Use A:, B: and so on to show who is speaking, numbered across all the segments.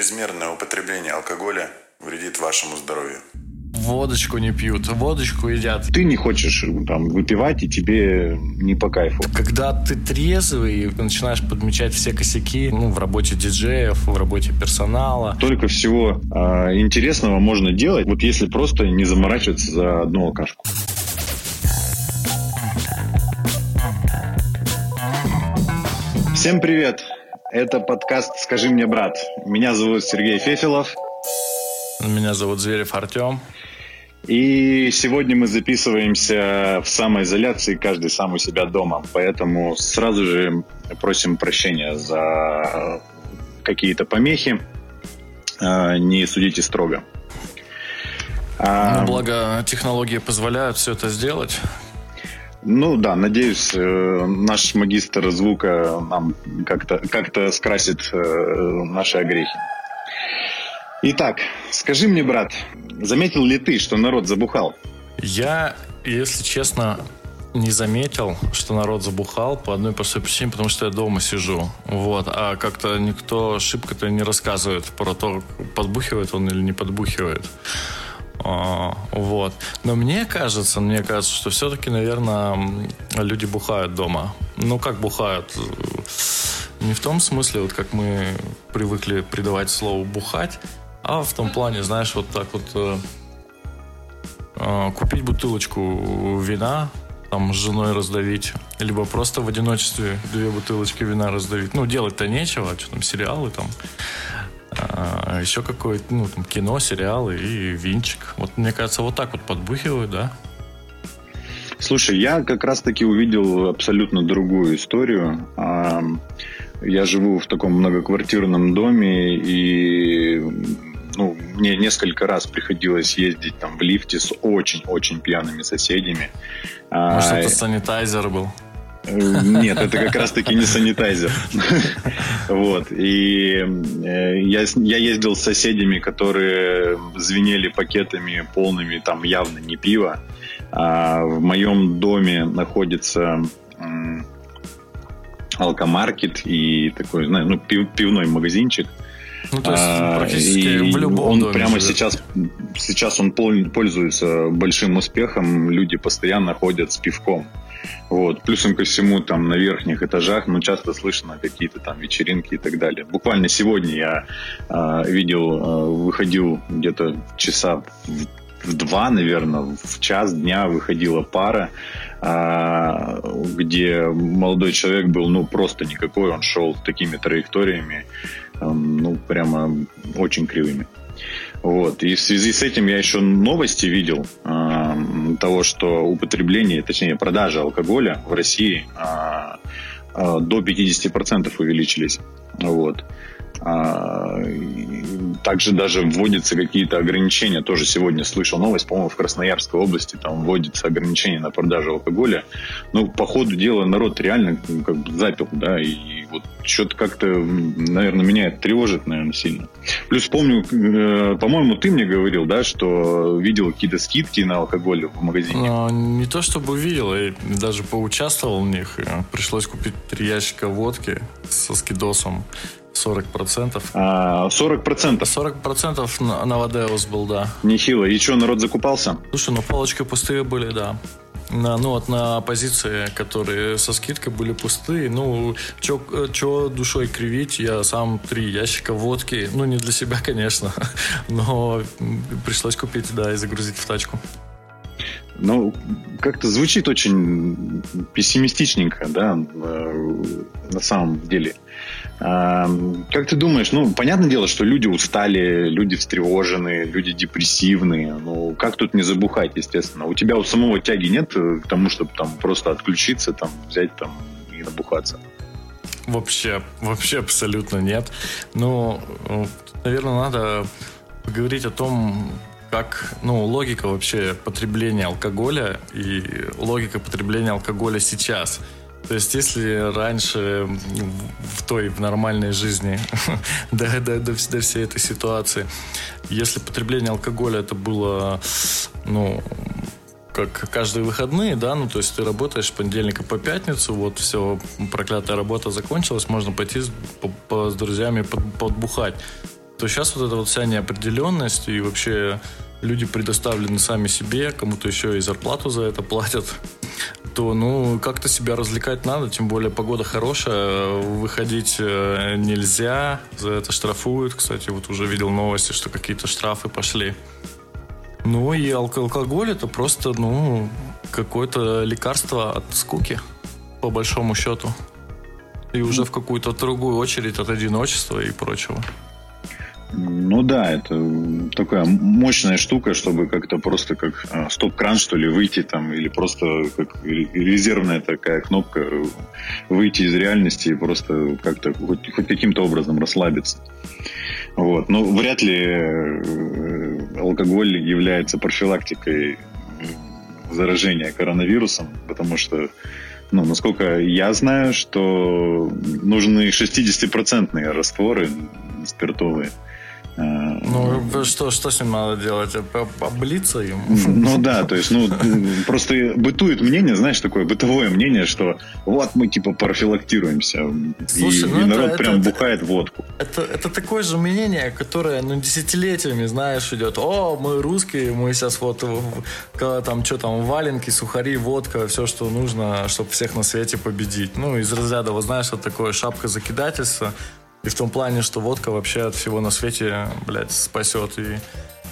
A: Чрезмерное употребление алкоголя вредит вашему здоровью.
B: Водочку не пьют, водочку едят.
C: Ты не хочешь там выпивать, и тебе не по кайфу.
B: Когда ты трезвый, начинаешь подмечать все косяки ну, в работе диджеев, в работе персонала.
C: Только всего э, интересного можно делать, вот если просто не заморачиваться за одну алкашку. Всем привет! Это подкаст «Скажи мне, брат». Меня зовут Сергей Фефилов.
B: Меня зовут Зверев Артем.
C: И сегодня мы записываемся в самоизоляции, каждый сам у себя дома. Поэтому сразу же просим прощения за какие-то помехи. А, не судите строго.
B: А, ну, благо, технологии позволяют все это сделать.
C: Ну да, надеюсь, э, наш магистр звука нам как-то как скрасит э, наши огрехи. Итак, скажи мне, брат, заметил ли ты, что народ забухал?
B: Я, если честно, не заметил, что народ забухал по одной простой причине, потому что я дома сижу. Вот. А как-то никто шибко-то не рассказывает про то, подбухивает он или не подбухивает. А, вот. Но мне кажется, мне кажется, что все-таки, наверное, люди бухают дома. Ну, как бухают? Не в том смысле, вот как мы привыкли придавать слову бухать, а в том плане, знаешь, вот так вот э, э, купить бутылочку вина, там с женой раздавить, либо просто в одиночестве две бутылочки вина раздавить. Ну, делать-то нечего, что там, сериалы там а, еще какое-то, ну, там, кино, сериалы и винчик. Вот, мне кажется, вот так вот подбухивают, да?
C: Слушай, я как раз-таки увидел абсолютно другую историю. Я живу в таком многоквартирном доме, и ну, мне несколько раз приходилось ездить там в лифте с очень-очень пьяными соседями.
B: Может, это санитайзер был?
C: Нет, это как раз-таки не санитайзер. Вот. И э, я, я ездил с соседями, которые звенели пакетами полными, там явно не пива. А в моем доме находится алкомаркет и такой, ну, пивной магазинчик.
B: Ну, то есть а, практически в любом
C: Он
B: доме
C: прямо живет. сейчас, сейчас он пользуется большим успехом. Люди постоянно ходят с пивком. Вот. Плюсом ко всему, там на верхних этажах, ну, часто слышно какие-то там вечеринки и так далее. Буквально сегодня я э, видел, э, выходил где-то часа в, в два, наверное, в час дня выходила пара, э, где молодой человек был, ну, просто никакой, он шел такими траекториями, э, ну, прямо очень кривыми. Вот. И в связи с этим я еще новости видел э, того, что употребление, точнее продажа алкоголя в России э, э, до 50% увеличились. Вот. А, также даже вводятся какие-то ограничения. Тоже сегодня слышал новость, по-моему, в Красноярской области там вводится ограничение на продажу алкоголя. Ну, по ходу дела народ реально ну, как бы запил, да, и вот что-то как-то, наверное, меня это тревожит, наверное, сильно. Плюс помню, э, по-моему, ты мне говорил, да, что видел какие-то скидки на алкоголь в магазине.
B: А, не то чтобы видел, я даже поучаствовал в них. Пришлось купить три ящика водки со скидосом. 40%.
C: А, 40%?
B: 40% на, на Вадеус был, да.
C: Нехило. И что, народ закупался?
B: Слушай, ну полочки пустые были, да. На, ну вот на позиции, которые со скидкой были пустые, ну, что душой кривить, я сам три ящика водки, ну, не для себя, конечно, но пришлось купить, да, и загрузить в тачку.
C: Ну, как-то звучит очень пессимистичненько, да, э, на самом деле. Как ты думаешь, ну, понятное дело, что люди устали, люди встревожены, люди депрессивные. Ну, как тут не забухать, естественно? У тебя у самого тяги нет к тому, чтобы там просто отключиться, там, взять там и набухаться?
B: Вообще, вообще абсолютно нет. Ну, наверное, надо поговорить о том, как, ну, логика вообще потребления алкоголя и логика потребления алкоголя сейчас – то есть, если раньше в той, в нормальной жизни, до, до, до, до всей этой ситуации, если потребление алкоголя это было, ну, как каждые выходные, да, ну, то есть ты работаешь с понедельника по пятницу, вот все, проклятая работа закончилась, можно пойти с, по, по, с друзьями под, подбухать то сейчас вот эта вот вся неопределенность и вообще люди предоставлены сами себе, кому-то еще и зарплату за это платят, то, ну, как-то себя развлекать надо, тем более погода хорошая, выходить э, нельзя, за это штрафуют. Кстати, вот уже видел новости, что какие-то штрафы пошли. Ну и алкоголь это просто, ну, какое-то лекарство от скуки, по большому счету. И уже в какую-то другую очередь от одиночества и прочего.
C: Ну да, это такая мощная штука, чтобы как-то просто как а, стоп-кран, что ли, выйти там, или просто как резервная такая кнопка выйти из реальности и просто как-то хоть, хоть каким-то образом расслабиться. Вот. Но вряд ли э, алкоголь является профилактикой заражения коронавирусом, потому что ну, насколько я знаю, что нужны 60% растворы спиртовые.
B: Ну, что, что с ним надо делать? Облиться им?
C: Ну да, то есть, ну, просто бытует мнение, знаешь, такое бытовое мнение, что вот мы типа профилактируемся. Слушай, и, ну и народ это, прям это, бухает водку.
B: Это, это такое же мнение, которое, ну, десятилетиями, знаешь, идет. О, мы русские, мы сейчас вот, когда там, что там, валенки, сухари, водка, все, что нужно, чтобы всех на свете победить. Ну, из разряда, вот знаешь, вот такое шапка закидательства. И в том плане, что водка вообще от всего на свете, блядь, спасет. И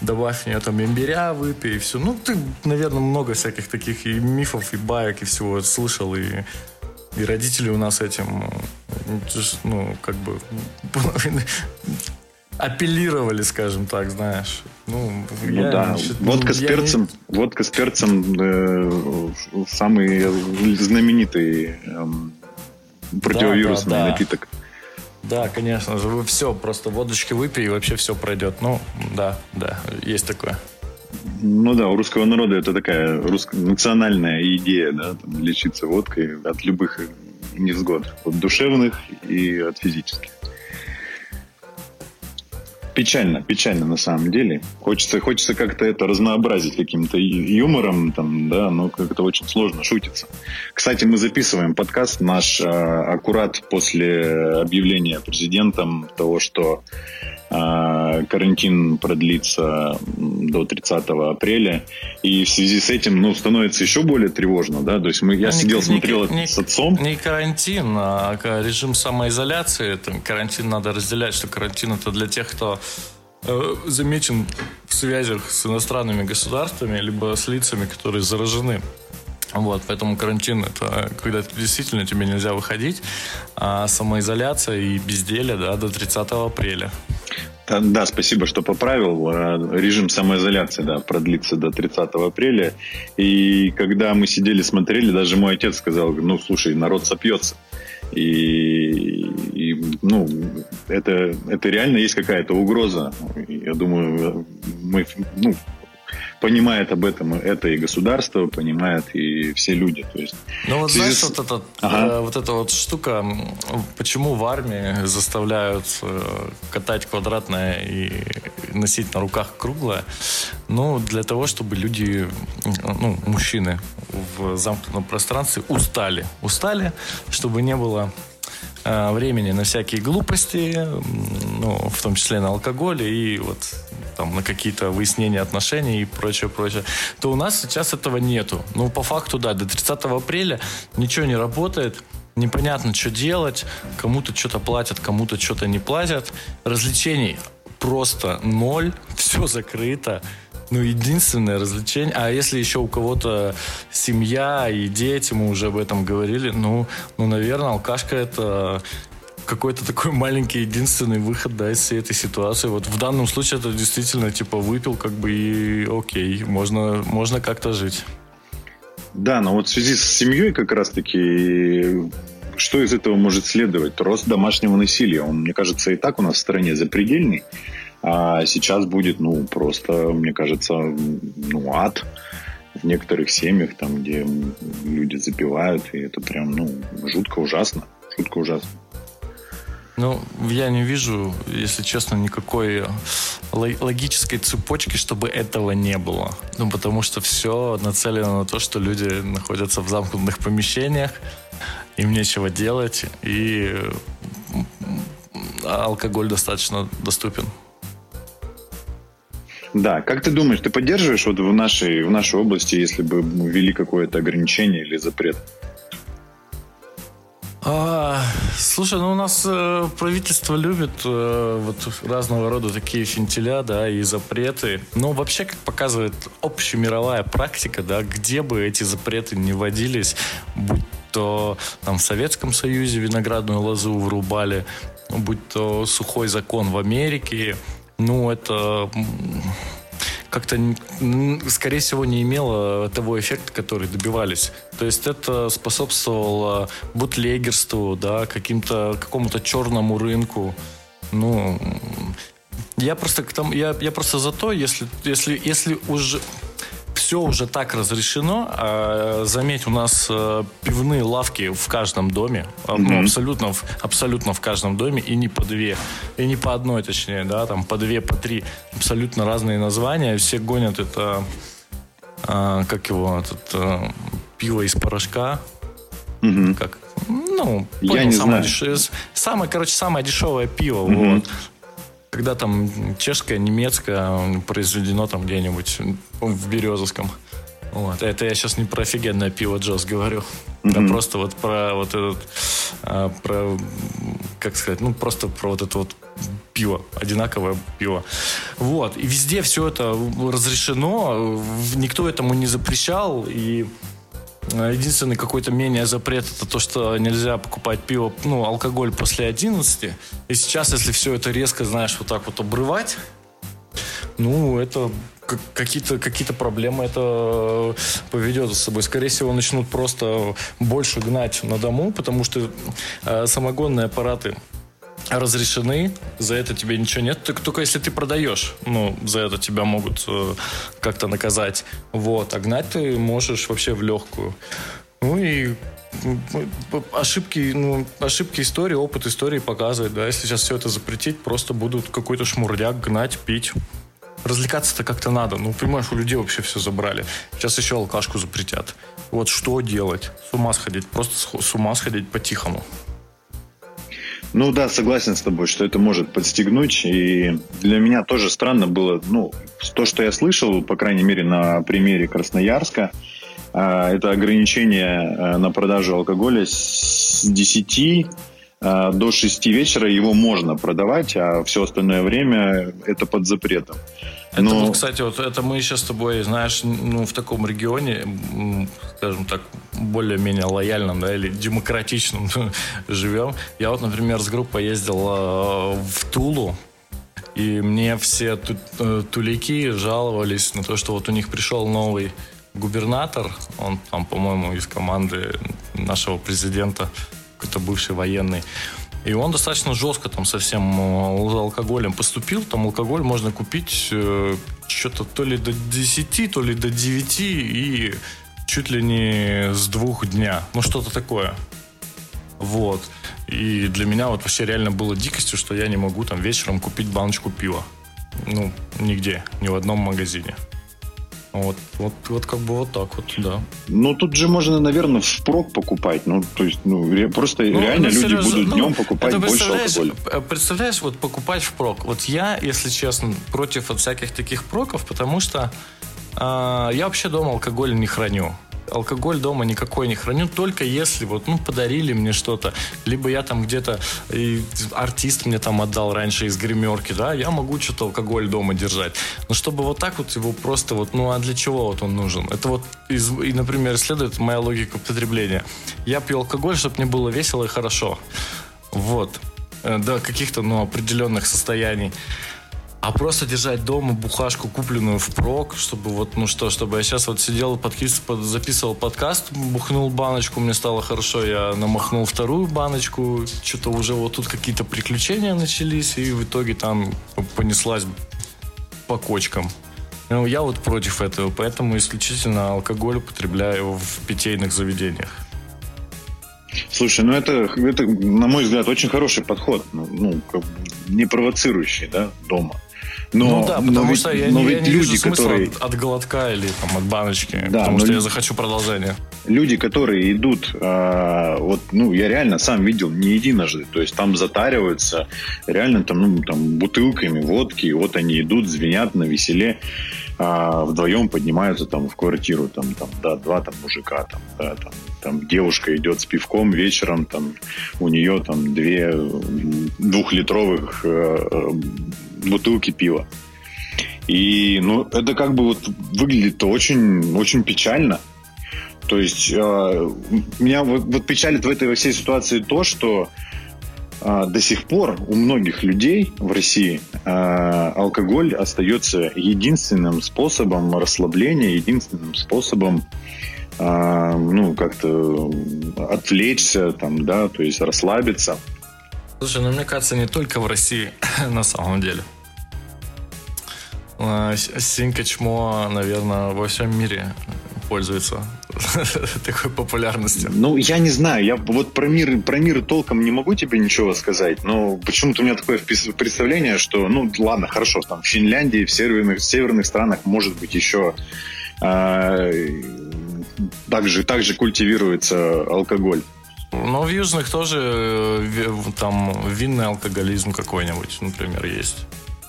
B: добавь в нее там имбиря, выпей, и все. Ну, ты, наверное, много всяких таких и мифов, и баек, и всего слышал, и, и родители у нас этим, ну, как бы апеллировали, скажем так, знаешь. Ну,
C: ну я, да, значит, водка ну, с перцем, не... водка с перцем э, самый знаменитый э, противовирусный да, да, напиток. Да.
B: Конечно же. Вы все, просто водочки выпей, и вообще все пройдет. Ну, да, да, есть такое.
C: Ну да, у русского народа это такая русско- национальная идея, да, там, лечиться водкой от любых невзгод, от душевных и от физических печально, печально на самом деле. Хочется, хочется как-то это разнообразить каким-то юмором, там, да, но как-то очень сложно шутиться. Кстати, мы записываем подкаст наш а, аккурат после объявления президентом того, что карантин продлится до 30 апреля, и в связи с этим, ну, становится еще более тревожно, да, то есть мы, я не, сидел, не, смотрел не, с отцом.
B: Не карантин, а режим самоизоляции, там, карантин надо разделять, что карантин это для тех, кто э, замечен в связях с иностранными государствами, либо с лицами, которые заражены. Вот, поэтому карантин это когда действительно тебе нельзя выходить, а самоизоляция и безделие да, до 30 апреля.
C: Да, да, спасибо, что поправил. Э, режим самоизоляции да, продлится до 30 апреля. И когда мы сидели, смотрели, даже мой отец сказал, ну, слушай, народ сопьется. И, и ну, это, это реально есть какая-то угроза. Я думаю, мы, ну, понимает об этом это и государство, понимает и все люди. То есть,
B: ну вот знаешь, вот, этот, ага. э, вот эта вот штука, почему в армии заставляют э, катать квадратное и носить на руках круглое? Ну, для того, чтобы люди, ну, мужчины в замкнутом пространстве устали. Устали, чтобы не было э, времени на всякие глупости, ну, в том числе на алкоголь и вот там, на какие-то выяснения отношений и прочее, прочее, то у нас сейчас этого нету. Ну, по факту, да, до 30 апреля ничего не работает, непонятно, что делать, кому-то что-то платят, кому-то что-то не платят. Развлечений просто ноль, все закрыто. Ну, единственное развлечение. А если еще у кого-то семья и дети, мы уже об этом говорили, ну, ну наверное, алкашка это какой-то такой маленький единственный выход, да, из всей этой ситуации. Вот в данном случае это действительно, типа, выпил, как бы, и окей, можно, можно как-то жить.
C: Да, но вот в связи с семьей как раз-таки что из этого может следовать? Рост домашнего насилия. Он, мне кажется, и так у нас в стране запредельный. А сейчас будет, ну, просто, мне кажется, ну, ад в некоторых семьях, там, где люди запивают, и это прям, ну, жутко ужасно. Жутко ужасно.
B: Ну, я не вижу, если честно, никакой логической цепочки, чтобы этого не было. Ну, потому что все нацелено на то, что люди находятся в замкнутых помещениях, им нечего делать, и алкоголь достаточно доступен.
C: Да, как ты думаешь, ты поддерживаешь вот в нашей, в нашей области, если бы ввели какое-то ограничение или запрет?
B: А, слушай, ну у нас э, правительство любит э, вот разного рода такие фентиля, да, и запреты. Но вообще, как показывает общемировая практика, да, где бы эти запреты не вводились, будь то там в Советском Союзе виноградную лозу врубали, будь то сухой закон в Америке, ну это как-то, скорее всего, не имело того эффекта, который добивались. То есть это способствовало бутлегерству, да, каким-то, какому-то черному рынку. Ну, я просто я, я просто за то, если, если, если уже все уже так разрешено. А, заметь, у нас а, пивные лавки в каждом доме. Mm-hmm. Ну, абсолютно, абсолютно в каждом доме. И не по две. И не по одной, точнее, да, там по две, по три. Абсолютно разные названия. Все гонят это, а, как его, этот, а, пиво из порошка. Как, ну,
C: понял, Я не
B: самое,
C: знаю.
B: Деш... самое, короче, самое дешевое пиво. Mm-hmm. Вот когда там чешское, немецкое произведено там где-нибудь в Березовском. Вот. Это я сейчас не про офигенное пиво Джос говорю. Mm-hmm. А просто вот про вот этот, а, про, как сказать, ну просто про вот это вот пиво, одинаковое пиво. Вот. И везде все это разрешено, никто этому не запрещал, и единственный какой-то менее запрет это то, что нельзя покупать пиво, ну, алкоголь после 11. И сейчас, если все это резко, знаешь, вот так вот обрывать, ну, это какие-то какие проблемы это поведет за собой. Скорее всего, начнут просто больше гнать на дому, потому что э, самогонные аппараты разрешены, за это тебе ничего нет. Только если ты продаешь, ну, за это тебя могут э, как-то наказать. Вот, а гнать ты можешь вообще в легкую. Ну и ошибки, ну, ошибки истории, опыт истории показывает, да, если сейчас все это запретить, просто будут какой-то шмурдяк гнать, пить. Развлекаться-то как-то надо. Ну, понимаешь, у людей вообще все забрали. Сейчас еще алкашку запретят. Вот что делать? С ума сходить. Просто с ума сходить по-тихому.
C: Ну да, согласен с тобой, что это может подстегнуть. И для меня тоже странно было, ну, то, что я слышал, по крайней мере, на примере Красноярска, а, это ограничение а, на продажу алкоголя с 10 а, до 6 вечера его можно продавать, а все остальное время это под запретом.
B: Это Но... вот, кстати, вот это мы сейчас с тобой, знаешь, ну, в таком регионе, скажем так, более-менее лояльном, да, или демократичном живем. Я вот, например, с группой ездил э, в Тулу, и мне все ту, э, тулики жаловались на то, что вот у них пришел новый губернатор, он там, по-моему, из команды нашего президента, какой-то бывший военный. И он достаточно жестко там совсем э, алкоголем поступил. Там алкоголь можно купить э, что-то то ли до 10, то ли до 9 и чуть ли не с двух дня. Ну, что-то такое. Вот. И для меня вот вообще реально было дикостью, что я не могу там вечером купить баночку пива. Ну, нигде, ни в одном магазине. Вот, вот, вот как бы вот так вот, да.
C: Ну, тут же можно, наверное, впрок покупать. Ну, то есть, ну, ре, просто ну, реально люди серьезно, будут ну, днем покупать больше алкоголя.
B: Э, представляешь, вот покупать впрок. Вот я, если честно, против от всяких таких проков, потому что э, я вообще дома алкоголь не храню алкоголь дома никакой не храню, только если вот, ну, подарили мне что-то, либо я там где-то, артист мне там отдал раньше из гримерки, да, я могу что-то алкоголь дома держать. Но чтобы вот так вот его просто вот, ну, а для чего вот он нужен? Это вот, из, и, например, следует моя логика потребления. Я пью алкоголь, чтобы мне было весело и хорошо. Вот. Э, до каких-то, ну, определенных состояний. А просто держать дома бухашку, купленную в прок, чтобы вот, ну что, чтобы я сейчас вот сидел, под, записывал подкаст, бухнул баночку, мне стало хорошо, я намахнул вторую баночку, что-то уже вот тут какие-то приключения начались, и в итоге там понеслась по кочкам. Ну, я вот против этого, поэтому исключительно алкоголь употребляю в питейных заведениях.
C: Слушай, ну это, это, на мой взгляд, очень хороший подход, ну, ну как не провоцирующий, да, дома.
B: Но, ну да, потому но что ведь, я, но ведь я не люди, вижу которые... от, от глотка или там, от баночки, да, потому что я захочу продолжение.
C: люди, которые идут, э, вот, ну, я реально сам видел не единожды, то есть там затариваются реально там, ну, там бутылками водки, и вот они идут, звенят на веселе, э, вдвоем поднимаются там в квартиру, там, там, да, два там мужика, там, да, там, там девушка идет с пивком вечером, там, у нее там две двухлитровых э, бутылки пива. И, ну, это как бы вот выглядит очень, очень печально. То есть э, меня вот, вот печалит в этой всей ситуации то, что э, до сих пор у многих людей в России э, алкоголь остается единственным способом расслабления, единственным способом э, ну как-то отвлечься, там, да, то есть расслабиться.
B: Слушай, ну мне кажется, не только в России на самом деле. А, Синька Чмо, наверное, во всем мире пользуется такой популярностью.
C: Ну, я не знаю, я вот про мир, про мир толком не могу тебе ничего сказать, но почему-то у меня такое представление, что, ну, ладно, хорошо, там в Финляндии, в северных, в северных странах, может быть, еще э, также, также культивируется алкоголь.
B: Но в южных тоже э, там винный алкоголизм какой-нибудь, например, есть.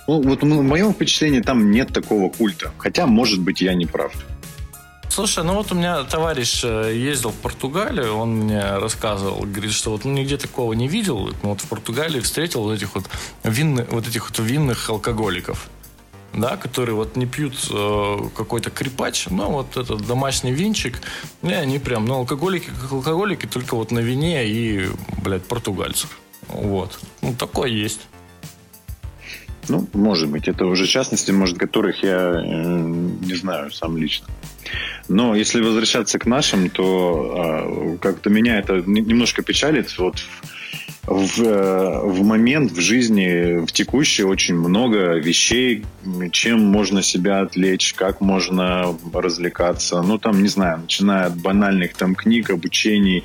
C: Ну, вот в моем впечатлении там нет такого культа. Хотя, может быть, я не прав.
B: Слушай, ну вот у меня товарищ э, ездил в Португалию, он мне рассказывал, говорит, что вот ну, нигде такого не видел, но вот в Португалии встретил вот этих вот, винных, вот этих вот винных алкоголиков, да, которые вот не пьют э, какой-то крепач, но вот этот домашний винчик, и они прям, ну, алкоголики как алкоголики, только вот на вине и, блядь, португальцев. Вот. Ну, такое есть.
C: Ну, может быть, это уже частности, может, которых я э, не знаю сам лично. Но если возвращаться к нашим, то э, как-то меня это немножко печалит. Вот в, э, в момент в жизни, в текущей, очень много вещей, чем можно себя отвлечь, как можно развлекаться. Ну, там, не знаю, начиная от банальных там книг, обучений,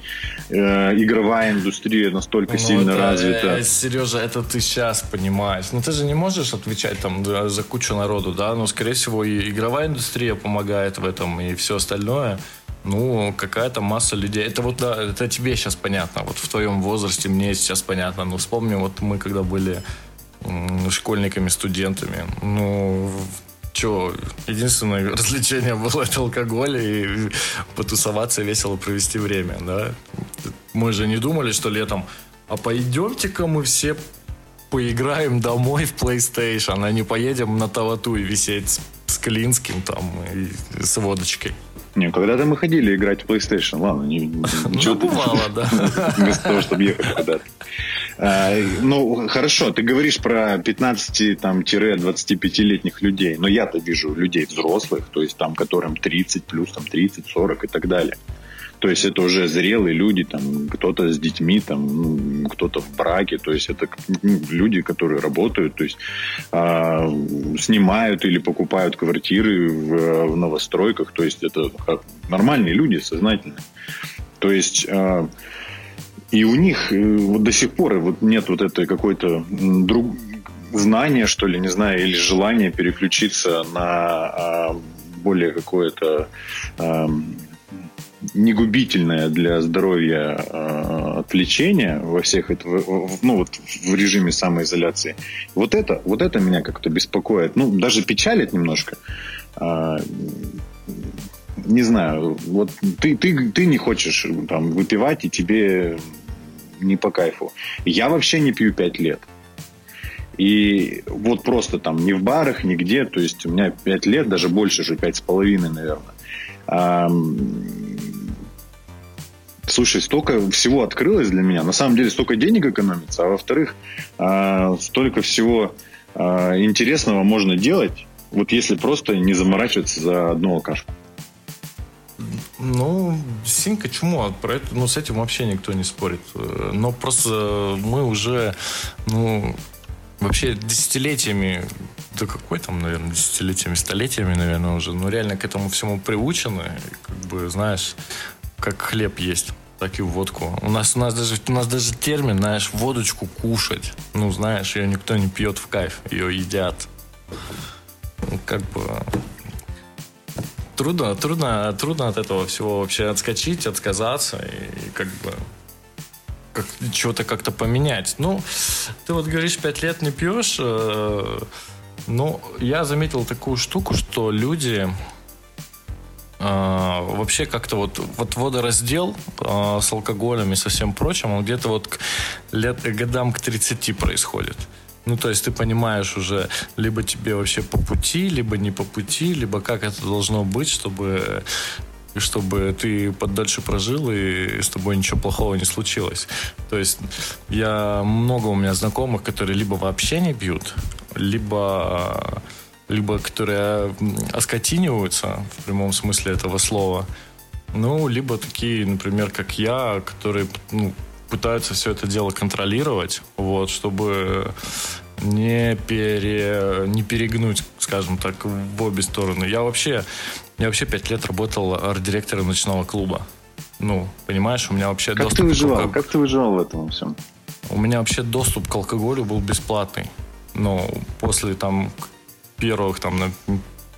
C: э, игровая индустрия настолько ну, сильно это, развита.
B: Э, Сережа, это ты сейчас понимаешь. Но ну, ты же не можешь отвечать там за кучу народу, да? Но, скорее всего, и игровая индустрия помогает в этом, и все остальное. Ну, какая-то масса людей. Это вот, да, это тебе сейчас понятно. Вот в твоем возрасте мне сейчас понятно. Ну, вспомни, вот мы когда были школьниками, студентами. Ну, что, единственное развлечение было это алкоголь и потусоваться, весело провести время, да. Мы же не думали, что летом, а пойдемте-ка мы все поиграем домой в PlayStation, а не поедем на Тавату и висеть с Клинским там и с водочкой.
C: Не, когда-то мы ходили играть в PlayStation, ладно, не,
B: ничего. Ну, бывало, да.
C: Вместо того, чтобы ехать куда-то. А, ну, хорошо, ты говоришь про 15-25-летних людей, но я-то вижу людей взрослых, то есть там, которым 30 плюс, там 30, 40 и так далее. То есть это уже зрелые люди, там кто-то с детьми, там ну, кто-то в браке, то есть это ну, люди, которые работают, то есть э, снимают или покупают квартиры в, в новостройках, то есть это нормальные люди, сознательные. То есть э, и у них э, вот до сих пор вот нет вот этой какой-то друг знания, что ли, не знаю, или желания переключиться на э, более какое-то э, негубительное для здоровья э, отвлечение во всех это, ну вот в режиме самоизоляции. Вот это, вот это меня как-то беспокоит. Ну, даже печалит немножко. Э, не знаю, вот ты, ты, ты не хочешь там выпивать, и тебе не по кайфу. Я вообще не пью пять лет. И вот просто там не в барах, нигде, то есть у меня пять лет, даже больше же, пять с половиной, наверное. Слушай, столько всего открылось для меня. На самом деле столько денег экономится, а во-вторых, э, столько всего э, интересного можно делать, вот если просто не заморачиваться за одну алкашку.
B: Ну, синька чему? Про это, ну, с этим вообще никто не спорит. Но просто мы уже, ну, вообще десятилетиями, да какой там, наверное, десятилетиями, столетиями, наверное, уже, ну, реально к этому всему приучены. Как бы, знаешь, как хлеб есть так и водку. У нас, у нас даже у нас даже термин, знаешь, водочку кушать. Ну, знаешь, ее никто не пьет в кайф, ее едят. Ну, как бы трудно, трудно, трудно от этого всего вообще отскочить, отказаться и как бы как, чего-то как-то поменять. Ну, ты вот говоришь, пять лет не пьешь. Э, ну, я заметил такую штуку, что люди вообще как-то вот, вот водораздел э, с алкоголем и со всем прочим, он где-то вот к лет, годам к 30 происходит. Ну, то есть ты понимаешь уже, либо тебе вообще по пути, либо не по пути, либо как это должно быть, чтобы чтобы ты подальше прожил и с тобой ничего плохого не случилось. То есть я много у меня знакомых, которые либо вообще не пьют, либо либо которые оскотиниваются в прямом смысле этого слова, ну, либо такие, например, как я, которые ну, пытаются все это дело контролировать, вот, чтобы не, пере, не перегнуть, скажем так, в обе стороны. Я вообще, я вообще пять лет работал арт-директором ночного клуба. Ну, понимаешь, у меня вообще
C: как
B: доступ...
C: Ты выживал? К... Как ты выживал в этом всем?
B: У меня вообще доступ к алкоголю был бесплатный. Ну, после там первых там на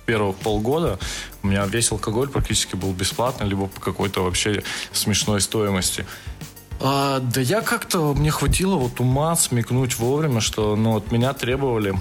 B: первых полгода у меня весь алкоголь практически был бесплатный, либо по какой-то вообще смешной стоимости. А, да я как-то, мне хватило вот ума смекнуть вовремя, что ну, от меня требовали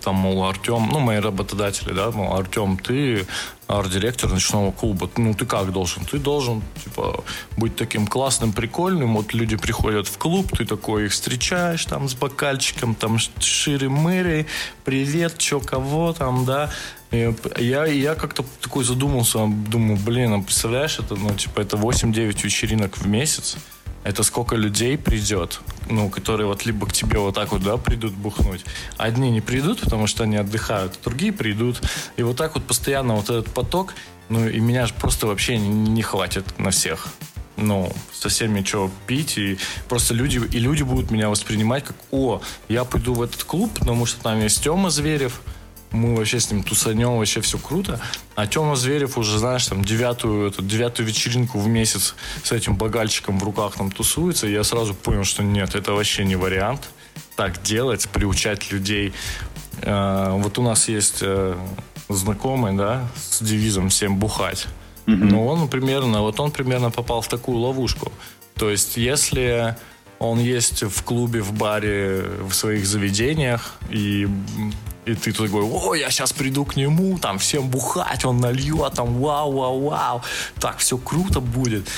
B: там, мол, Артем, ну, мои работодатели, да, мол, Артем, ты арт-директор ночного клуба, ну, ты как должен? Ты должен, типа, быть таким классным, прикольным, вот люди приходят в клуб, ты такой их встречаешь, там, с бокальчиком, там, шире-мыри, привет, чё, кого там, да, я, я как-то такой задумался, думаю, блин, а представляешь, это, ну, типа, это 8-9 вечеринок в месяц, это сколько людей придет, ну, которые вот либо к тебе вот так вот, да, придут бухнуть. Одни не придут, потому что они отдыхают, другие придут. И вот так вот постоянно вот этот поток, ну, и меня же просто вообще не, не хватит на всех. Ну, совсем ничего пить, и просто люди, и люди будут меня воспринимать как, о, я пойду в этот клуб, потому что там есть Тёма Зверев, мы вообще с ним тусанем, вообще все круто. А Тёма Зверев уже, знаешь, там девятую, эту, девятую вечеринку в месяц с этим багальчиком в руках там тусуется, и я сразу понял, что нет, это вообще не вариант так делать, приучать людей. Э, вот у нас есть э, знакомый, да, с девизом «всем бухать». Mm-hmm. Но он примерно, вот он примерно попал в такую ловушку. То есть, если он есть в клубе, в баре, в своих заведениях, и и ты такой, о, я сейчас приду к нему, там, всем бухать, он нальет, там, вау, вау, вау, так, все круто будет.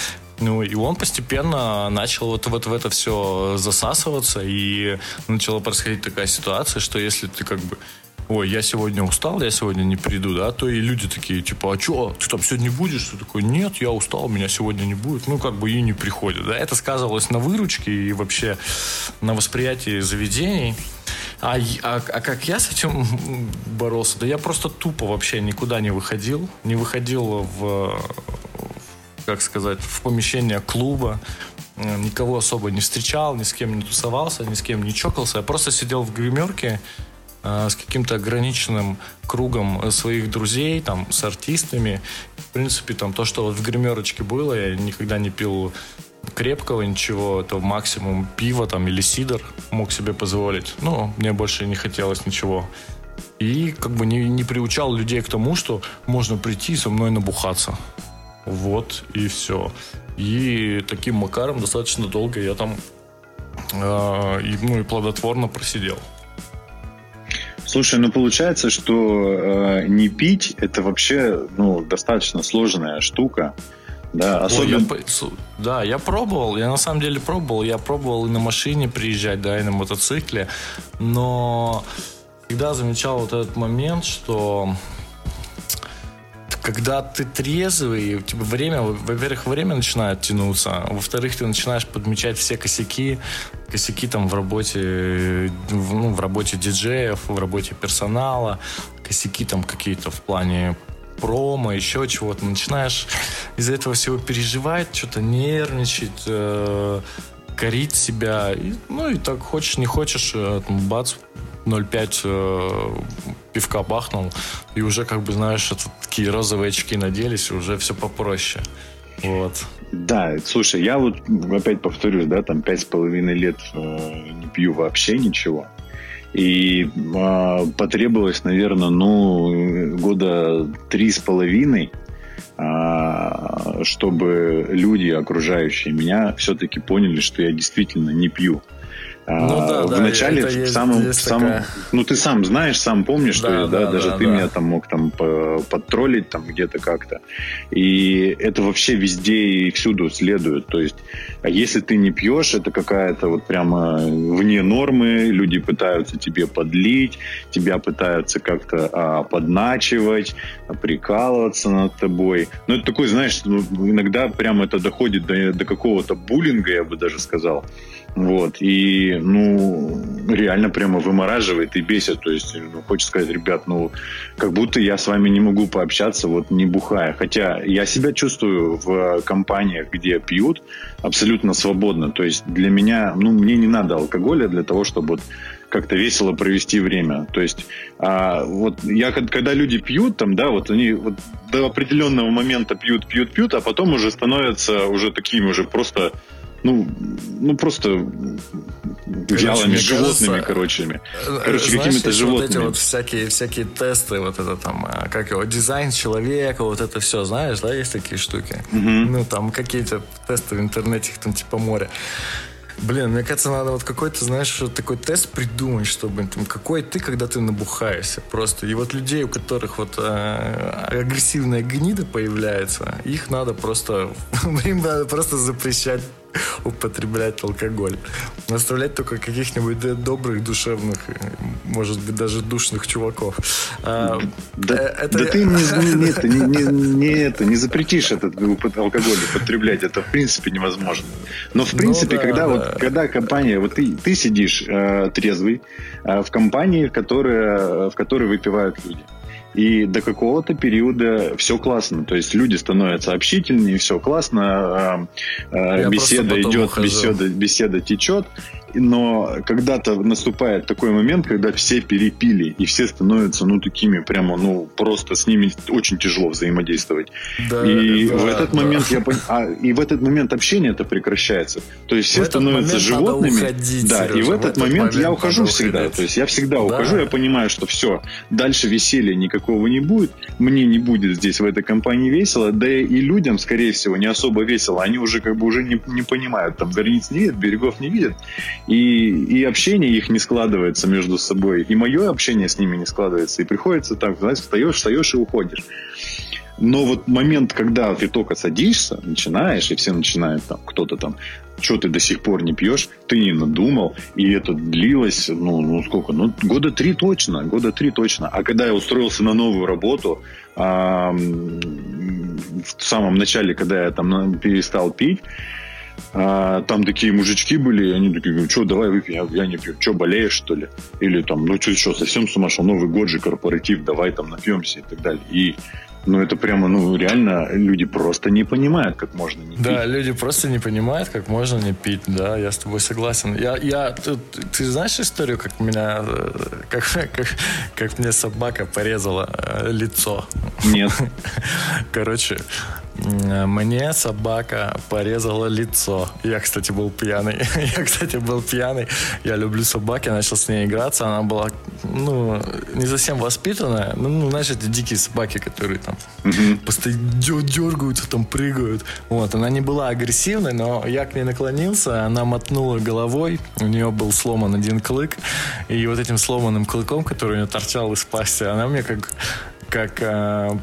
B: Ну, и он постепенно начал вот, вот в это все засасываться, и начала происходить такая ситуация, что если ты как бы ой, я сегодня устал, я сегодня не приду, да, то и люди такие, типа, а что, ты там сегодня будешь? Ты такой, нет, я устал, меня сегодня не будет. Ну, как бы и не приходят, да. Это сказывалось на выручке и вообще на восприятии заведений. А, а, а как я с этим боролся? Да я просто тупо вообще никуда не выходил. Не выходил в, как сказать, в помещение клуба. Никого особо не встречал, ни с кем не тусовался, ни с кем не чокался. Я просто сидел в гримерке э, с каким-то ограниченным кругом своих друзей, там, с артистами. В принципе, там, то, что вот в гримерочке было, я никогда не пил крепкого ничего, это максимум пиво там или сидр мог себе позволить. Ну, мне больше не хотелось ничего. И как бы не, не приучал людей к тому, что можно прийти со мной набухаться. Вот и все. И таким макаром достаточно долго я там э, и, ну, и плодотворно просидел.
C: Слушай, ну получается, что э, не пить это вообще ну, достаточно сложная штука. Да, особенно...
B: Ой, я, да, я пробовал, я на самом деле пробовал, я пробовал и на машине приезжать, да, и на мотоцикле, но всегда замечал вот этот момент, что когда ты трезвый, типа время, во-первых, время начинает тянуться, а во-вторых, ты начинаешь подмечать все косяки, косяки там в работе, ну, в работе диджеев, в работе персонала, косяки там какие-то в плане промо, еще чего-то. Начинаешь из-за этого всего переживать, что-то нервничать, э, корить себя. Ну и так хочешь, не хочешь, э, бац, 0,5 э, пивка бахнул, и уже, как бы, знаешь, это, такие розовые очки наделись, и уже все попроще. Вот.
C: Да, слушай, я вот опять повторюсь, да, там пять с половиной лет э, не пью вообще ничего. И э, потребовалось, наверное, ну, года три с половиной, э, чтобы люди, окружающие меня, все-таки поняли, что я действительно не пью.
B: Ну, да,
C: в
B: да,
C: начале в
B: есть-
C: самом,
B: есть
C: в самом-
B: такая-
C: ну ты сам знаешь, сам помнишь, что
B: Да,
C: да,
B: да,
C: даже
B: да,
C: ты
B: да.
C: меня там мог там по- подтроллить там где-то как-то. И это вообще везде и всюду следует. То есть, а если ты не пьешь, это какая-то вот прямо вне нормы, люди пытаются тебе подлить, тебя пытаются как-то а, подначивать, прикалываться над тобой. Ну, это такой, знаешь, ну, иногда прямо это доходит до, до какого-то буллинга, я бы даже сказал. Вот. И, ну, реально прямо вымораживает и бесит. То есть, ну, хочется сказать, ребят, ну, как будто я с вами не могу пообщаться, вот не бухая. Хотя я себя чувствую в компаниях, где пьют, абсолютно свободно. То есть для меня, ну, мне не надо алкоголя для того, чтобы вот как-то весело провести время. То есть, а, вот я, когда люди пьют, там, да, вот они вот до определенного момента пьют, пьют, пьют, а потом уже становятся уже такими уже просто, ну, ну просто вялыми животными,
B: кажется,
C: короче.
B: Э,
C: Короче, какими-то
B: есть Вот эти
C: животными.
B: вот всякие, всякие тесты, вот это там, а, как его, дизайн человека, вот это все, знаешь, да, есть такие штуки? Ну, там какие-то тесты в интернете, их там типа море. Блин, мне кажется, надо вот какой-то, знаешь, такой тест придумать, чтобы там, какой ты, когда ты набухаешься просто. И вот людей, у которых вот э, агрессивная гнида появляется, их надо просто, им надо просто запрещать употреблять алкоголь. Оставлять только каких-нибудь добрых, душевных, э, может быть, даже душных чуваков. А,
C: Да,
B: э, это-
C: да ты не, не, это, не, не- не это, не трезишь этот алкоголь употреблять. Это в принципе невозможно. Но в
B: Ну
C: принципе,
B: да,
C: когда
B: да.
C: вот когда компания, вот ты, ты сидишь э, трезвый э, в компании, которая, в которой выпивают люди. И до какого-то периода все классно. То есть люди становятся общительнее, все классно, э, э,
B: Я
C: беседа идет,
B: ухожу.
C: беседа, беседа течет. Но когда-то наступает такой момент, когда все перепили, и все становятся, ну, такими прямо, ну, просто с ними очень тяжело взаимодействовать.
B: Да,
C: и
B: да,
C: в этот
B: да.
C: момент я пон- а, и в этот момент общение это прекращается. То есть все
B: В
C: становятся животными.
B: уходить,
C: да, и
B: Сережа,
C: в
B: в
C: этот,
B: этот
C: момент, я
B: момент
C: ухожу
B: надо
C: всегда.
B: уходить.
C: То есть я всегда
B: Да.
C: ухожу, я понимаю, что все, дальше веселья никакого не будет, мне не будет здесь в этой компании весело, да и людям, скорее всего, не особо весело. Они уже как бы уже не, не понимают, там границ не видят, берегов не видят, и, и общение их не складывается между собой, и мое общение с ними не складывается, и приходится так, знаешь, встаешь, встаешь и уходишь. Но вот момент, когда ты только садишься, начинаешь, и все начинают там, кто-то там, что ты до сих пор не пьешь, ты не надумал, и это длилось, ну, ну сколько, ну, года три точно, года три точно. А когда я устроился на новую работу, а, в самом начале, когда я там перестал пить, а, там такие мужички были, они такие, что, давай выпьем, я, я не пью, что, болеешь, что ли? Или там, ну, что, что, совсем с Новый год же, корпоратив, давай там напьемся и так далее. И, ну, это прямо, ну, реально, люди просто не понимают, как можно не пить.
B: Да, люди просто не понимают, как можно не пить, да, я с тобой согласен. Я, я, ты, ты знаешь историю, как меня, э, как, как, как мне собака порезала э, лицо?
C: Нет.
B: Короче, мне собака порезала лицо. Я, кстати, был пьяный. Я, кстати, был пьяный. Я люблю собак, я начал с ней играться. Она была, ну, не совсем воспитанная. Ну, ну, знаешь, эти дикие собаки, которые там постоянно дё- дергаются, там прыгают. Вот, она не была агрессивной, но я к ней наклонился, она мотнула головой, у нее был сломан один клык, и вот этим сломанным клыком, который у нее торчал из пасти, она мне как как, м,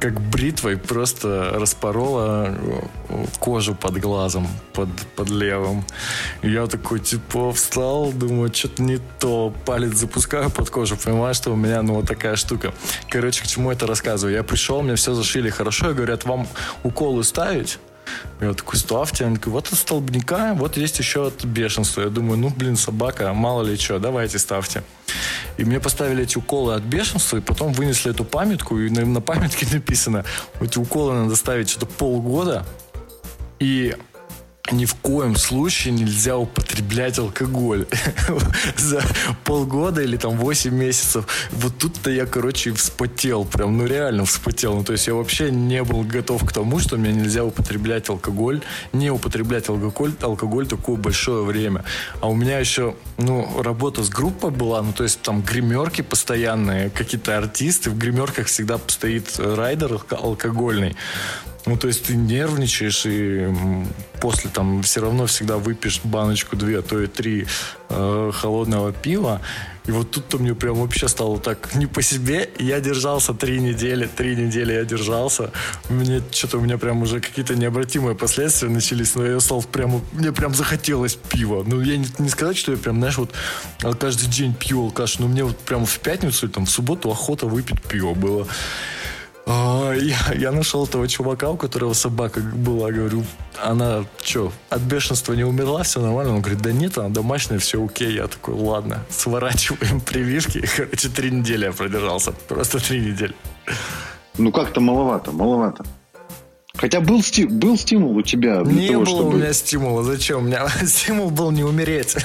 B: как бритвой просто распорола э, кожу под глазом, под, под левым. И я такой, типа, встал, думаю, что-то не то. Палец запускаю под кожу, понимаю, что у меня, ну, вот такая штука. Короче, к чему это рассказываю? Я пришел, мне все зашили хорошо, и говорят, вам уколы ставить? Я такой, ставьте. Они такой, вот от столбняка, вот есть еще от бешенства. Я думаю, ну, блин, собака, мало ли что, давайте ставьте. И мне поставили эти уколы от бешенства, и потом вынесли эту памятку, и на, на памятке написано, эти уколы надо ставить что-то полгода, и ни в коем случае нельзя употреблять алкоголь за полгода или там 8 месяцев. Вот тут-то я, короче, вспотел, прям, ну реально вспотел. Ну, то есть я вообще не был готов к тому, что мне нельзя употреблять алкоголь, не употреблять алкоголь, алкоголь такое большое время. А у меня еще, ну, работа с группой была, ну, то есть там гримерки постоянные, какие-то артисты, в гримерках всегда стоит райдер алкогольный. Ну, то есть ты нервничаешь, и после там все равно всегда выпьешь баночку, две, а то и три э, холодного пива. И вот тут-то мне прям вообще стало так не по себе. Я держался три недели, три недели я держался. Мне что-то у меня прям уже какие-то необратимые последствия начались, но я стал прямо, мне прям захотелось пива. Ну, я не, не сказать, что я прям, знаешь, вот каждый день пью алкаш, но мне вот прям в пятницу там в субботу охота выпить пиво было. А, я, я нашел этого чувака, у которого собака была, говорю, она что, от бешенства не умерла, все нормально? Он говорит, да нет, она домашняя, все окей. Я такой, ладно, сворачиваем прививки. Короче, три недели я продержался, просто три недели.
C: Ну как-то маловато, маловато. Хотя был, sti- был стимул у тебя для
B: не
C: того,
B: было
C: чтобы...
B: у меня стимула. Зачем? У меня стимул был не умереть.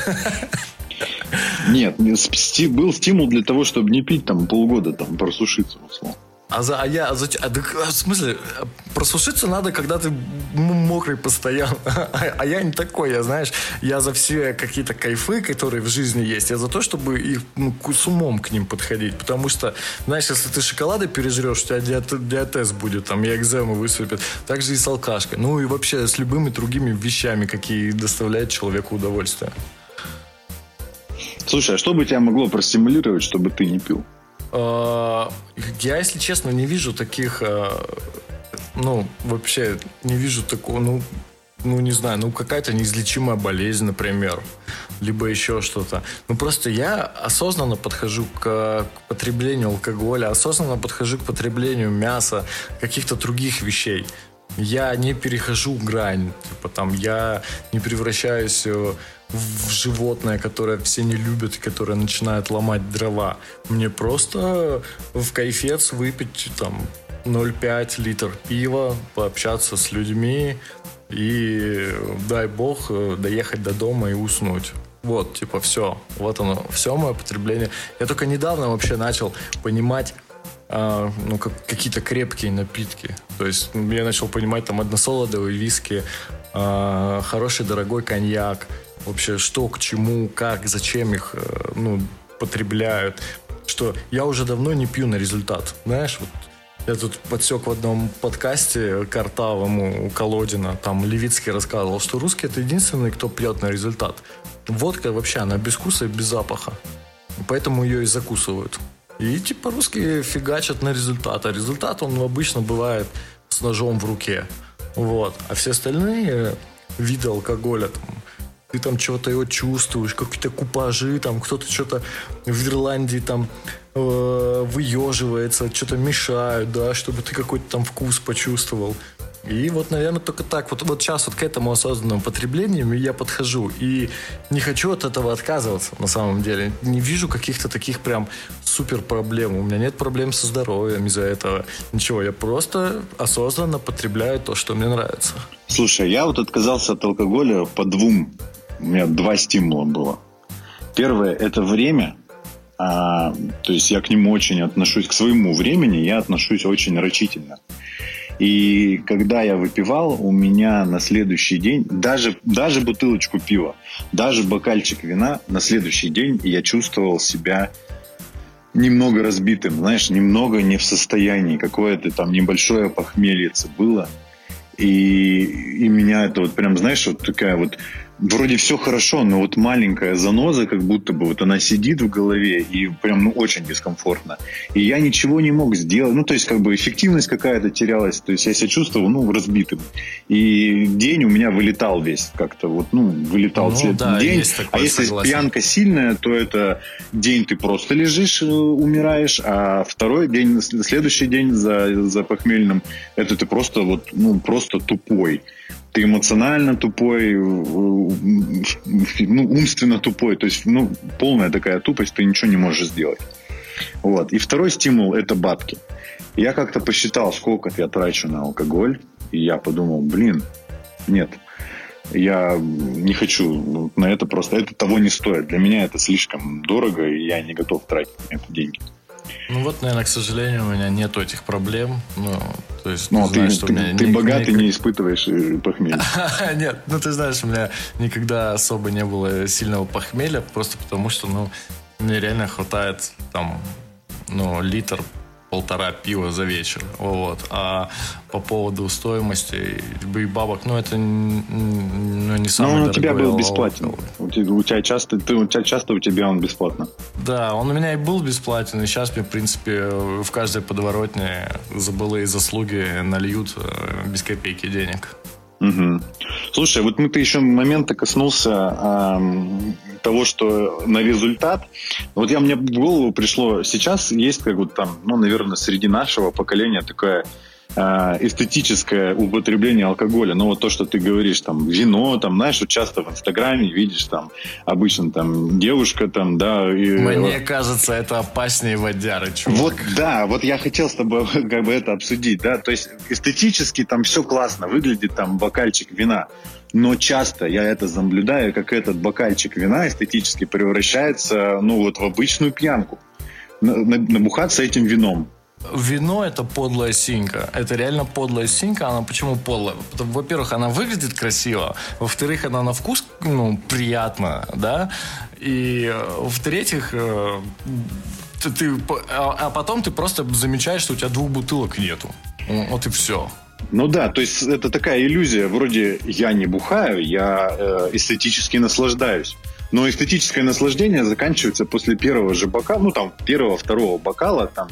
C: Нет, был стимул для того, чтобы не пить там полгода, там, просушиться, условно.
B: А, за, а я, а, за, а, а, в смысле, просушиться надо, когда ты мокрый постоянно. А, а я не такой, я, знаешь, я за все какие-то кайфы, которые в жизни есть, я за то, чтобы их ну, с умом к ним подходить. Потому что, знаешь, если ты шоколады пережрешь, у тебя диат, диатез будет, там, и экзема высыпет. Так же и с алкашкой. Ну и вообще с любыми другими вещами, какие доставляют человеку удовольствие.
C: Слушай, а что бы тебя могло простимулировать, чтобы ты не пил?
B: А, я, если честно, не вижу таких, а, ну, вообще не вижу такого, ну, ну, не знаю, ну, какая-то неизлечимая болезнь, например, либо еще что-то. Ну, просто я осознанно подхожу к, к потреблению алкоголя, осознанно подхожу к потреблению мяса, каких-то других вещей. Я не перехожу грань, типа там, я не превращаюсь э, в животное, которое все не любят и которое начинает ломать дрова. Мне просто в кайфец выпить там 0,5 литр пива, пообщаться с людьми и, дай бог, доехать до дома и уснуть. Вот, типа, все. Вот оно, все мое потребление. Я только недавно вообще начал понимать, э, ну, как, какие-то крепкие напитки. То есть я начал понимать там односолодовые виски, э, хороший дорогой коньяк, вообще что к чему, как, зачем их э, ну, потребляют. Что я уже давно не пью на результат. Знаешь, вот я тут подсек в одном подкасте картавому у Колодина, там Левицкий рассказывал, что русские это единственный, кто пьет на результат. Водка вообще, она без вкуса и без запаха. Поэтому ее и закусывают. И типа русские фигачат на результат. А результат он обычно бывает с ножом в руке. Вот. А все остальные виды алкоголя, там, ты там чего-то его чувствуешь, какие-то купажи, там кто-то что-то в Ирландии там э, выеживается, что-то мешают, да, чтобы ты какой-то там вкус почувствовал. И вот, наверное, только так. Вот, вот сейчас вот к этому осознанному потреблению я подхожу. И не хочу от этого отказываться, на самом деле. Не вижу каких-то таких прям супер проблем. У меня нет проблем со здоровьем из-за этого. Ничего, я просто осознанно потребляю то, что мне нравится.
C: Слушай, я вот отказался от алкоголя по двум у меня два стимула было. Первое – это время. А, то есть я к нему очень отношусь, к своему времени я отношусь очень рачительно. И когда я выпивал, у меня на следующий день, даже, даже бутылочку пива, даже бокальчик вина, на следующий день я чувствовал себя немного разбитым, знаешь, немного не в состоянии, какое-то там небольшое похмелье было. И, и меня это вот прям, знаешь, вот такая вот вроде все хорошо, но вот маленькая заноза, как будто бы вот она сидит в голове и прям ну, очень дискомфортно. И я ничего не мог сделать. Ну, то есть, как бы эффективность какая-то терялась. То есть, я себя чувствовал, ну, разбитым. И день у меня вылетал весь как-то. Вот, ну, вылетал ну, цвет да, день. Такое, а если согласен. пьянка сильная, то это день ты просто лежишь, э, умираешь, а второй день, следующий день за, за похмельным, это ты просто вот, ну, просто тупой ты эмоционально тупой, ну, умственно тупой, то есть, ну, полная такая тупость, ты ничего не можешь сделать. Вот. И второй стимул – это бабки. Я как-то посчитал, сколько я трачу на алкоголь, и я подумал, блин, нет, Я не хочу на это просто, это того не стоит. Для меня это слишком дорого, и я не готов тратить на это деньги.
B: Ну вот, наверное, к сожалению, у меня нету этих проблем. Ну, то есть,
C: ну, ты, знаешь, ты, что ты, у меня ты не, богатый, не... не испытываешь э, похмелья.
B: Нет, ну ты знаешь, у меня никогда особо не было сильного похмелья, просто потому что, ну, мне реально хватает там, ну, литр полтора пива за вечер. Вот. А по поводу стоимости и бабок, ну, это ну, не самый
C: Ну, он у тебя был бесплатен. У тебя, у тебя часто, ты, у тебя часто у тебя он бесплатно.
B: Да, он у меня и был бесплатен, и сейчас мне, в принципе, в каждой подворотне за былые заслуги нальют э, без копейки денег.
C: Угу. Слушай, вот мы ты еще момента коснулся э, того, что на результат. Вот я мне в голову пришло, сейчас есть как вот там, ну, наверное, среди нашего поколения такая эстетическое употребление алкоголя. Ну, вот то, что ты говоришь, там, вино, там, знаешь, вот часто в Инстаграме видишь, там, обычно, там, девушка, там, да. И,
B: Мне вот. кажется, это опаснее водяры, чувак.
C: Вот, да, вот я хотел с тобой, как бы, это обсудить, да, то есть эстетически там все классно, выглядит там бокальчик вина, но часто я это наблюдаю, как этот бокальчик вина эстетически превращается, ну, вот в обычную пьянку. Набухаться этим вином
B: вино это подлая синька. Это реально подлая синька. Она почему подлая? Во-первых, она выглядит красиво. Во-вторых, она на вкус ну, приятно, да. И э, в-третьих, э, ты, а, а потом ты просто замечаешь, что у тебя двух бутылок нету. Вот и все.
C: Ну да, то есть это такая иллюзия, вроде я не бухаю, я э, эстетически наслаждаюсь. Но эстетическое наслаждение заканчивается после первого же бокала, ну там первого, второго бокала, там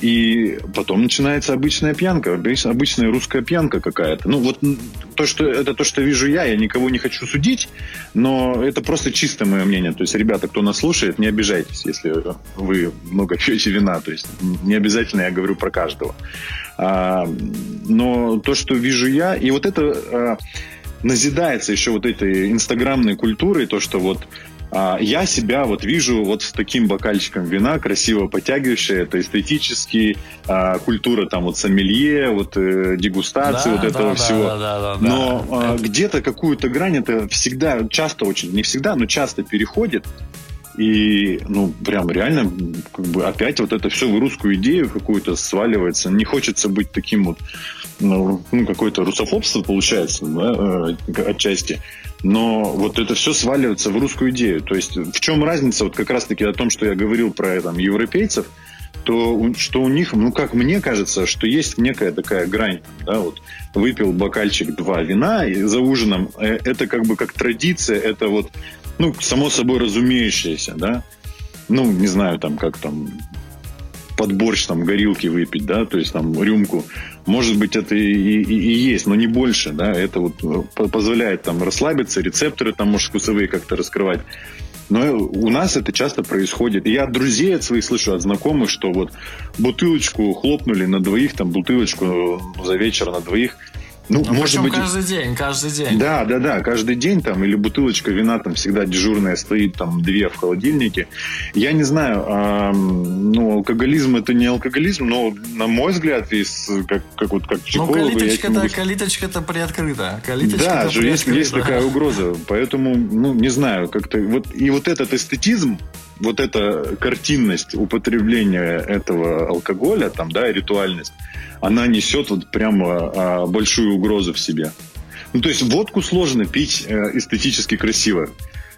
C: и потом начинается обычная пьянка, обычная русская пьянка какая-то. Ну, вот то, что это то, что вижу я, я никого не хочу судить, но это просто чисто мое мнение. То есть, ребята, кто нас слушает, не обижайтесь, если вы много пьете вина. То есть, не обязательно я говорю про каждого. А, но то, что вижу я, и вот это а, назидается еще вот этой инстаграмной культурой, то, что вот я себя вот вижу вот с таким бокальчиком вина, красиво подтягивающее, это эстетически, а, культура там вот сомелье, вот э, дегустации, да, вот этого да, всего. Да, да, да, но да. где-то какую-то грань это всегда, часто очень, не всегда, но часто переходит. И, ну, прям реально, как бы опять вот это все в русскую идею какую-то сваливается. Не хочется быть таким вот, ну, ну какое-то русофобство получается, да, э, отчасти но вот это все сваливается в русскую идею. То есть в чем разница, вот как раз-таки о том, что я говорил про там, европейцев, то что у них, ну как мне кажется, что есть некая такая грань, да, вот выпил бокальчик два вина и за ужином, э, это как бы как традиция, это вот, ну, само собой разумеющееся, да, ну, не знаю, там, как там, под борщ там горилки выпить, да, то есть там рюмку. Может быть, это и, и, и есть, но не больше, да, это вот э, позволяет там расслабиться, рецепторы там, может, вкусовые как-то раскрывать. Но у нас это часто происходит. я от друзей от своих слышу, от знакомых, что вот бутылочку хлопнули на двоих, там бутылочку за вечер на двоих –
B: ну, ну может быть... каждый день, каждый день.
C: Да, да, да, каждый день там, или бутылочка вина там всегда дежурная стоит, там, две в холодильнике. Я не знаю, а, ну, алкоголизм это не алкоголизм, но, на мой взгляд, есть, как, как вот, как
B: психолог... Ну, калиточка-то, могу... калиточка-то приоткрыта. Калиточка
C: да, же есть, есть такая угроза, поэтому, ну, не знаю, как-то... Вот, и вот этот эстетизм, вот эта картинность употребления этого алкоголя, там, да, ритуальность, она несет вот прямо а, большую угрозу в себе. Ну, то есть водку сложно пить э, эстетически красиво.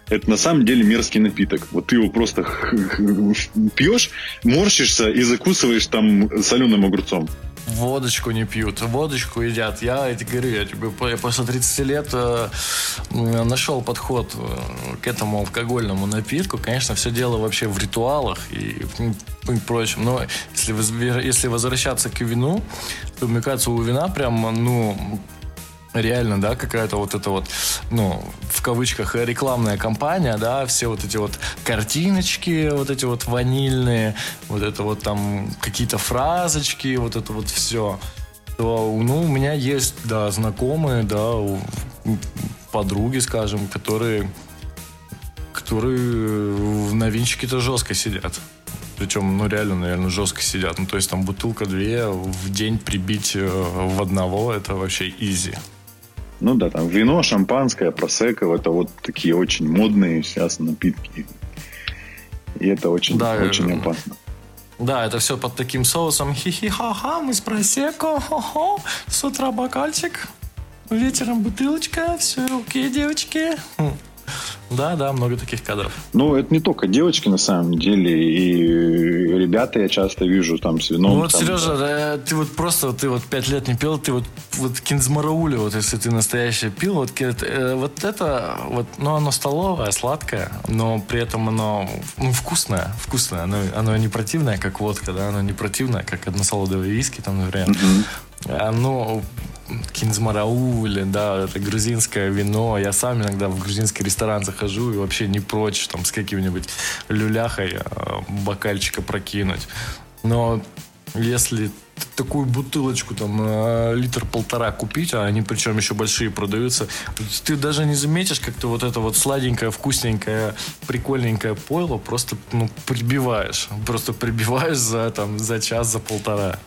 C: Это на самом деле мерзкий напиток. Вот ты его просто пьешь, морщишься и закусываешь там соленым огурцом
B: водочку не пьют, водочку едят. Я эти говорю, я тебе после 30 лет э, нашел подход э, к этому алкогольному напитку. Конечно, все дело вообще в ритуалах и, и прочем. Но если, если возвращаться к вину, то, мне кажется, у вина прям, ну, реально, да, какая-то вот эта вот, ну, в кавычках, рекламная кампания, да, все вот эти вот картиночки, вот эти вот ванильные, вот это вот там какие-то фразочки, вот это вот все. То, ну, у меня есть, да, знакомые, да, подруги, скажем, которые, которые на винчике-то жестко сидят. Причем, ну, реально, наверное, жестко сидят. Ну, то есть там бутылка две в день прибить э, в одного, это вообще изи.
C: Ну да, там вино, шампанское, просекко, это вот такие очень модные сейчас напитки. И это очень, да, очень э, опасно.
B: Да, это все под таким соусом. Хи-хи-ха-ха, мы с просеко, хо-хо, с утра бокальчик, вечером бутылочка, все, окей, девочки. Да, да, много таких кадров.
C: Ну, это не только девочки, на самом деле, и ребята я часто вижу там с вином.
B: Ну, вот,
C: там,
B: Сережа, да. ты вот просто, ты вот пять лет не пил, ты вот, вот кинзмараули, вот если ты настоящий пил, вот, э, вот это, вот, ну, оно столовое, сладкое, но при этом оно, ну, вкусное, вкусное, оно, оно не противное, как водка, да, оно не противное, как односолодовые виски, там, например. Mm-hmm. Оно кинзмараули, да, это грузинское вино. Я сам иногда в грузинский ресторан захожу и вообще не прочь там с каким-нибудь люляхой э, бокальчика прокинуть. Но если такую бутылочку, там, э, литр полтора купить, а они причем еще большие продаются, ты даже не заметишь, как ты вот это вот сладенькое, вкусненькое, прикольненькое пойло просто, ну, прибиваешь. Просто прибиваешь за, там, за час, за полтора.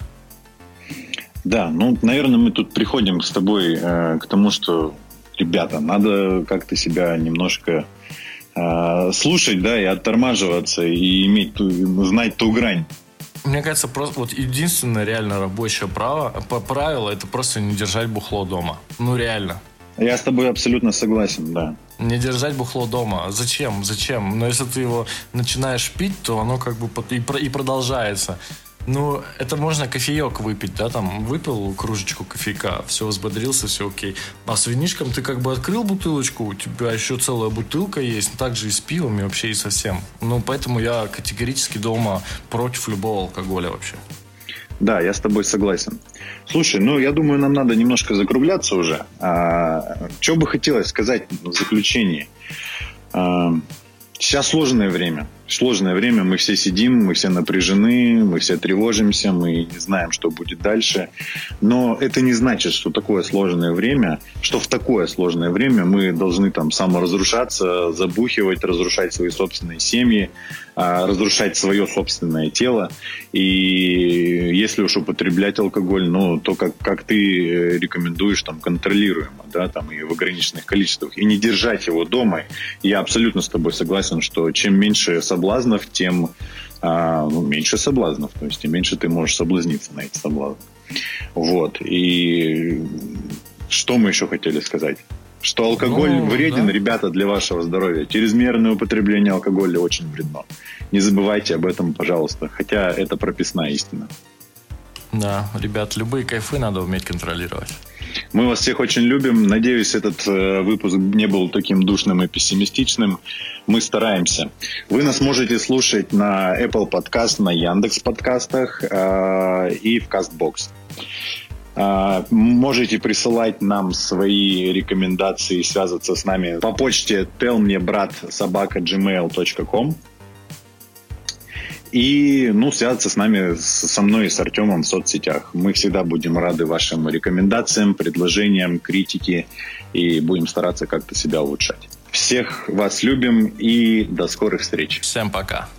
C: Да, ну, наверное, мы тут приходим с тобой э, к тому, что, ребята, надо как-то себя немножко э, слушать, да, и оттормаживаться, и иметь, ту, знать ту грань.
B: Мне кажется, просто вот единственное реально рабочее право, по правило, это просто не держать бухло дома. Ну, реально.
C: Я с тобой абсолютно согласен, да.
B: Не держать бухло дома. Зачем? Зачем? Но если ты его начинаешь пить, то оно как бы и продолжается. Ну, это можно кофеек выпить, да, там, выпил кружечку кофейка, все, взбодрился, все окей. А с винишком ты как бы открыл бутылочку, у тебя еще целая бутылка есть, также и с пивом, и вообще и совсем. Ну, поэтому я категорически дома против любого алкоголя вообще.
C: Да, я с тобой согласен. Слушай, ну, я думаю, нам надо немножко закругляться уже. А, что бы хотелось сказать в заключении? А, сейчас сложное время сложное время, мы все сидим, мы все напряжены, мы все тревожимся, мы не знаем, что будет дальше. Но это не значит, что такое сложное время, что в такое сложное время мы должны там саморазрушаться, забухивать, разрушать свои собственные семьи, а, разрушать свое собственное тело. И если уж употреблять алкоголь, ну, то как, как ты э, рекомендуешь, там, контролируемо, да, там, и в ограниченных количествах, и не держать его дома. Я абсолютно с тобой согласен, что чем меньше соблазнов, тем а, ну, меньше соблазнов, то есть тем меньше ты можешь соблазниться на эти соблазны. Вот. И что мы еще хотели сказать? Что алкоголь ну, вреден, да. ребята, для вашего здоровья. Чрезмерное употребление алкоголя очень вредно. Не забывайте об этом, пожалуйста. Хотя это прописная истина.
B: Да, ребят, любые кайфы надо уметь контролировать.
C: Мы вас всех очень любим. Надеюсь, этот э, выпуск не был таким душным и пессимистичным. Мы стараемся. Вы нас можете слушать на Apple Podcast, на Яндекс подкастах э, и в Castbox. Э, можете присылать нам свои рекомендации, связываться с нами по почте tellmebrat.gmail.com и, ну, связаться с нами, со мной и с Артемом в соцсетях. Мы всегда будем рады вашим рекомендациям, предложениям, критике и будем стараться как-то себя улучшать. Всех вас любим и до скорых встреч.
B: Всем пока.